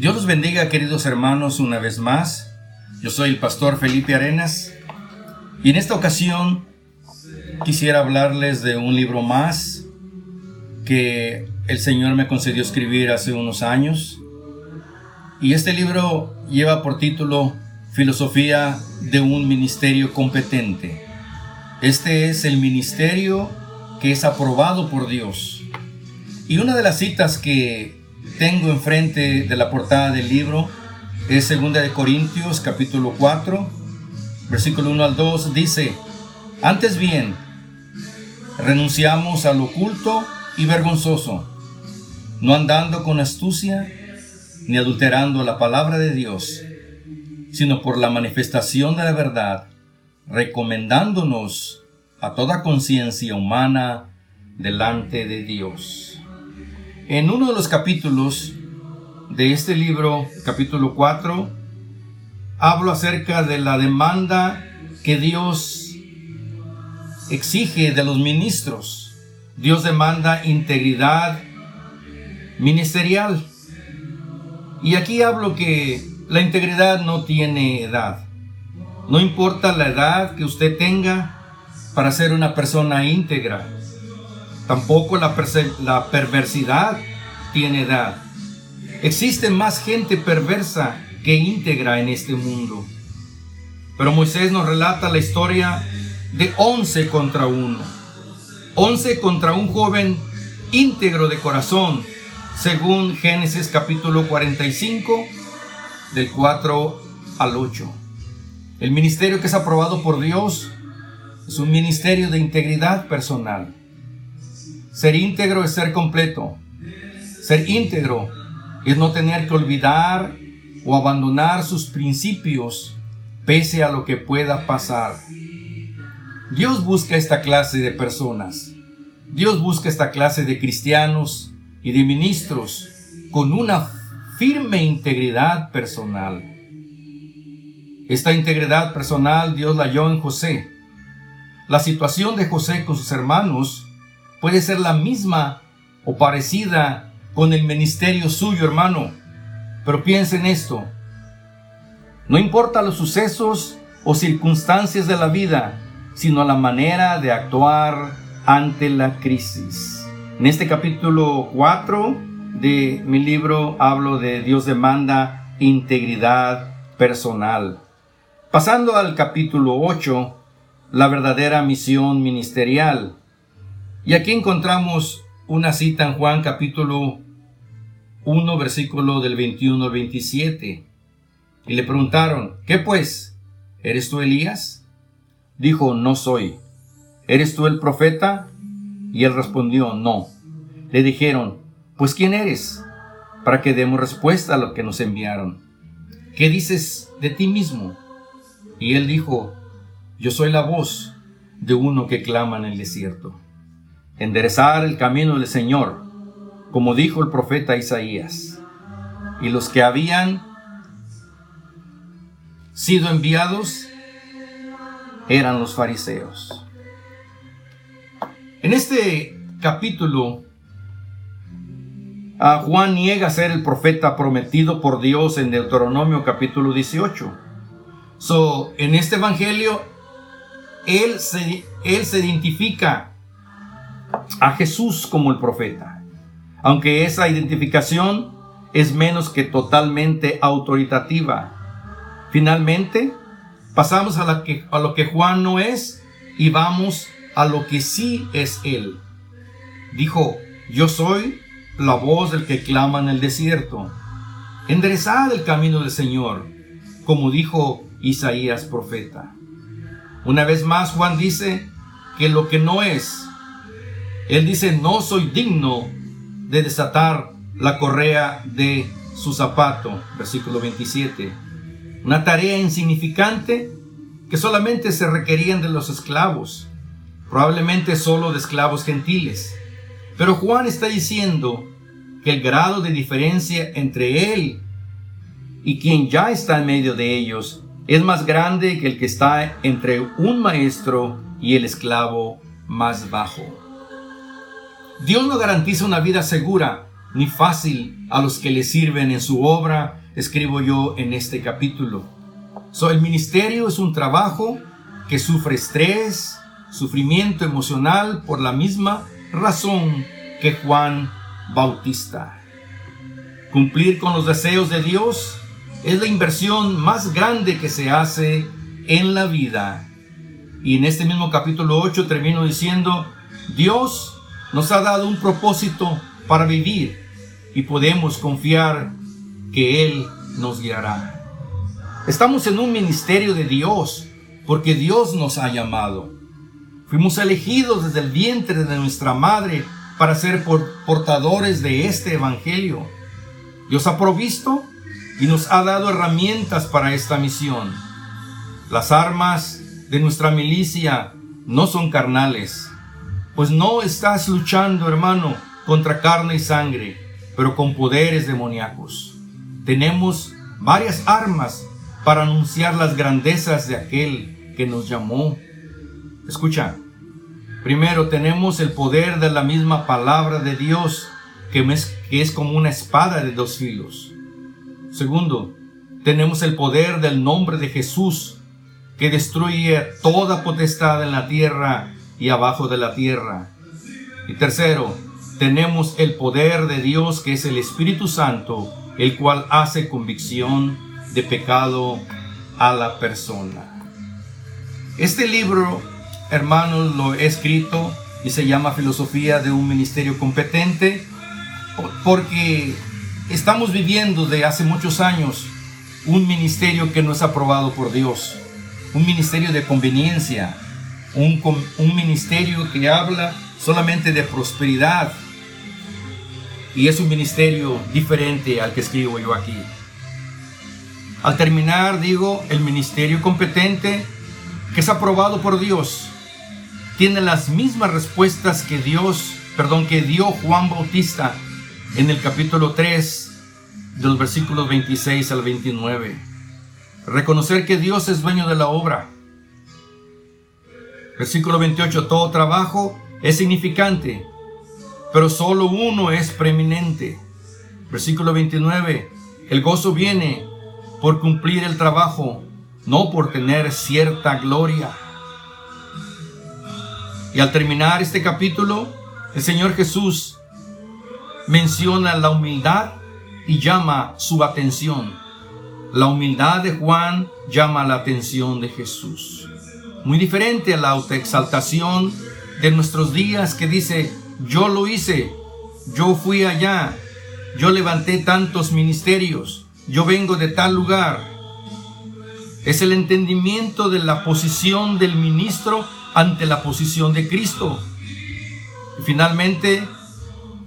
Dios los bendiga, queridos hermanos, una vez más. Yo soy el pastor Felipe Arenas y en esta ocasión quisiera hablarles de un libro más que el Señor me concedió escribir hace unos años. Y este libro lleva por título Filosofía de un Ministerio Competente. Este es el ministerio que es aprobado por Dios. Y una de las citas que tengo enfrente de la portada del libro es 2 de Corintios capítulo 4, versículo 1 al 2 dice, "Antes bien, renunciamos al oculto y vergonzoso, no andando con astucia ni adulterando la palabra de Dios, sino por la manifestación de la verdad, recomendándonos a toda conciencia humana delante de Dios. En uno de los capítulos de este libro, capítulo 4, hablo acerca de la demanda que Dios exige de los ministros. Dios demanda integridad ministerial. Y aquí hablo que la integridad no tiene edad. No importa la edad que usted tenga para ser una persona íntegra. Tampoco la, perversidad tiene edad. Existe más gente perversa que íntegra en este mundo. Pero Moisés nos relata la historia de 11 contra 1. 11 contra un joven íntegro de corazón, según Génesis capítulo 45, del 4 al 8. El ministerio que es aprobado por Dios es un ministerio de integridad personal. Ser íntegro es ser completo. Ser íntegro es no tener que olvidar o abandonar sus principios pese a lo que pueda pasar. Dios busca esta clase de personas. Dios busca esta clase de cristianos y de ministros con una firme integridad personal. Esta integridad personal Dios la halló en José. La situación de José con sus hermanos puede ser la misma o parecida con el ministerio suyo, hermano. Pero piensen esto. No importa los sucesos o circunstancias de la vida, sino la manera de actuar ante la crisis. En este capítulo 4 de mi libro hablo de Dios demanda integridad personal. Pasando al capítulo 8, la verdadera misión ministerial. Y aquí encontramos una cita en Juan capítulo 1, versículo del 21 al 27. Y le preguntaron, ¿qué pues? ¿Eres tú Elías? Dijo, no soy. ¿Eres tú el profeta? Y él respondió, no. Le dijeron, pues ¿quién eres? Para que demos respuesta a lo que nos enviaron. ¿Qué dices de ti mismo? Y él dijo, yo soy la voz de uno que clama en el desierto. Enderezar el camino del Señor, como dijo el profeta Isaías. Y los que habían sido enviados eran los fariseos. En este capítulo Juan niega ser el profeta prometido por Dios en Deuteronomio capítulo 18. So, en este evangelio, él se, él se identifica a Jesús como el profeta. Aunque esa identificación es menos que totalmente autoritativa. Finalmente, pasamos a, la que, a lo que Juan no es y vamos a lo que sí es él. Dijo, yo soy la voz del que clama en el desierto. Enderezad el camino del Señor, como dijo Isaías profeta. Una vez más Juan dice que lo que no es, él dice, no soy digno de desatar la correa de su zapato, versículo 27. Una tarea insignificante que solamente se requerían de los esclavos, probablemente solo de esclavos gentiles. Pero Juan está diciendo que el grado de diferencia entre él y quien ya está en medio de ellos es más grande que el que está entre un maestro y el esclavo más bajo. Dios no garantiza una vida segura ni fácil a los que le sirven en su obra, escribo yo en este capítulo. So, el ministerio es un trabajo que sufre estrés, sufrimiento emocional por la misma razón que Juan Bautista. Cumplir con los deseos de Dios es la inversión más grande que se hace en la vida. Y en este mismo capítulo 8 termino diciendo, Dios nos ha dado un propósito para vivir y podemos confiar que Él nos guiará. Estamos en un ministerio de Dios porque Dios nos ha llamado. Fuimos elegidos desde el vientre de nuestra madre para ser portadores de este Evangelio. Dios ha provisto y nos ha dado herramientas para esta misión. Las armas de nuestra milicia no son carnales, pues no estás luchando, hermano, contra carne y sangre, pero con poderes demoníacos. Tenemos varias armas para anunciar las grandezas de aquel que nos llamó. Escucha, primero tenemos el poder de la misma palabra de Dios, que es, que es como una espada de dos filos. Segundo, tenemos el poder del nombre de Jesús, que destruye toda potestad en la tierra y abajo de la tierra. Y tercero, tenemos el poder de Dios, que es el Espíritu Santo, el cual hace convicción de pecado a la persona. Este libro, hermanos, lo he escrito y se llama Filosofía de un Ministerio Competente porque estamos viviendo de hace muchos años un ministerio que no es aprobado por Dios, un ministerio de conveniencia, un, un ministerio que habla solamente de prosperidad y es un ministerio diferente al que escribo yo aquí. Al terminar, digo, el ministerio competente que es aprobado por Dios tiene las mismas respuestas que Dios, perdón, que dio Juan Bautista en el capítulo 3 de los versículos 26 al 29. Reconocer que Dios es dueño de la obra. Versículo 28, todo trabajo es significante, pero solo uno es preeminente. Versículo 29, el gozo viene por cumplir el trabajo, no por tener cierta gloria. Y al terminar este capítulo, el Señor Jesús menciona la humildad y llama su atención. La humildad de Juan llama la atención de Jesús. Muy diferente a la autoexaltación de nuestros días que dice, yo lo hice, yo fui allá, yo levanté tantos ministerios, yo vengo de tal lugar. Es el entendimiento de la posición del ministro ante la posición de Cristo. Y finalmente,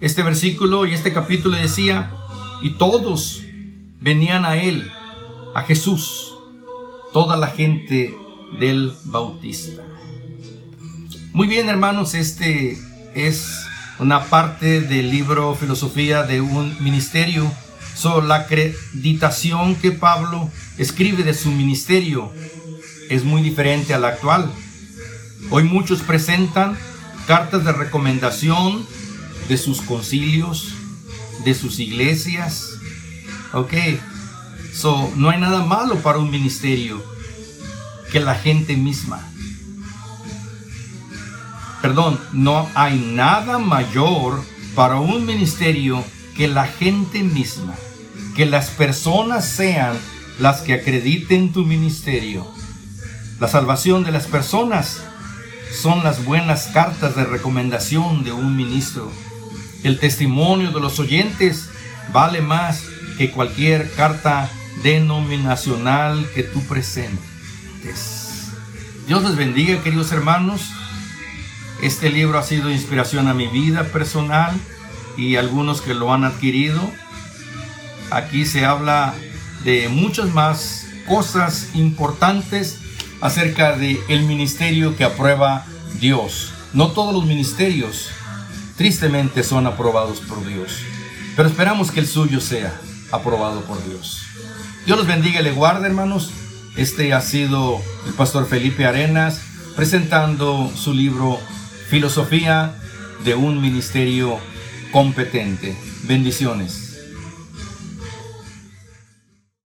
este versículo y este capítulo decía, y todos venían a él, a Jesús, toda la gente del Bautista. Muy bien, hermanos, este es una parte del libro Filosofía de un Ministerio sobre la acreditación que Pablo escribe de su ministerio. Es muy diferente a la actual. Hoy muchos presentan cartas de recomendación de sus concilios, de sus iglesias. Ok, so no hay nada malo para un ministerio que la gente misma perdón, no hay nada mayor para un ministerio que la gente misma, que las personas sean las que acrediten tu ministerio. La salvación de las personas son las buenas cartas de recomendación de un ministro. El testimonio de los oyentes vale más que cualquier carta denominacional que tú presentes. Dios les bendiga, queridos hermanos. Este libro ha sido inspiración a mi vida personal y algunos que lo han adquirido. Aquí se habla de muchas más cosas importantes acerca del el ministerio que aprueba Dios. No todos los ministerios, tristemente, son aprobados por Dios, pero esperamos que el suyo sea aprobado por Dios. Dios los bendiga y le guarde, hermanos. Este ha sido el pastor Felipe Arenas presentando su libro filosofía de un ministerio competente. Bendiciones.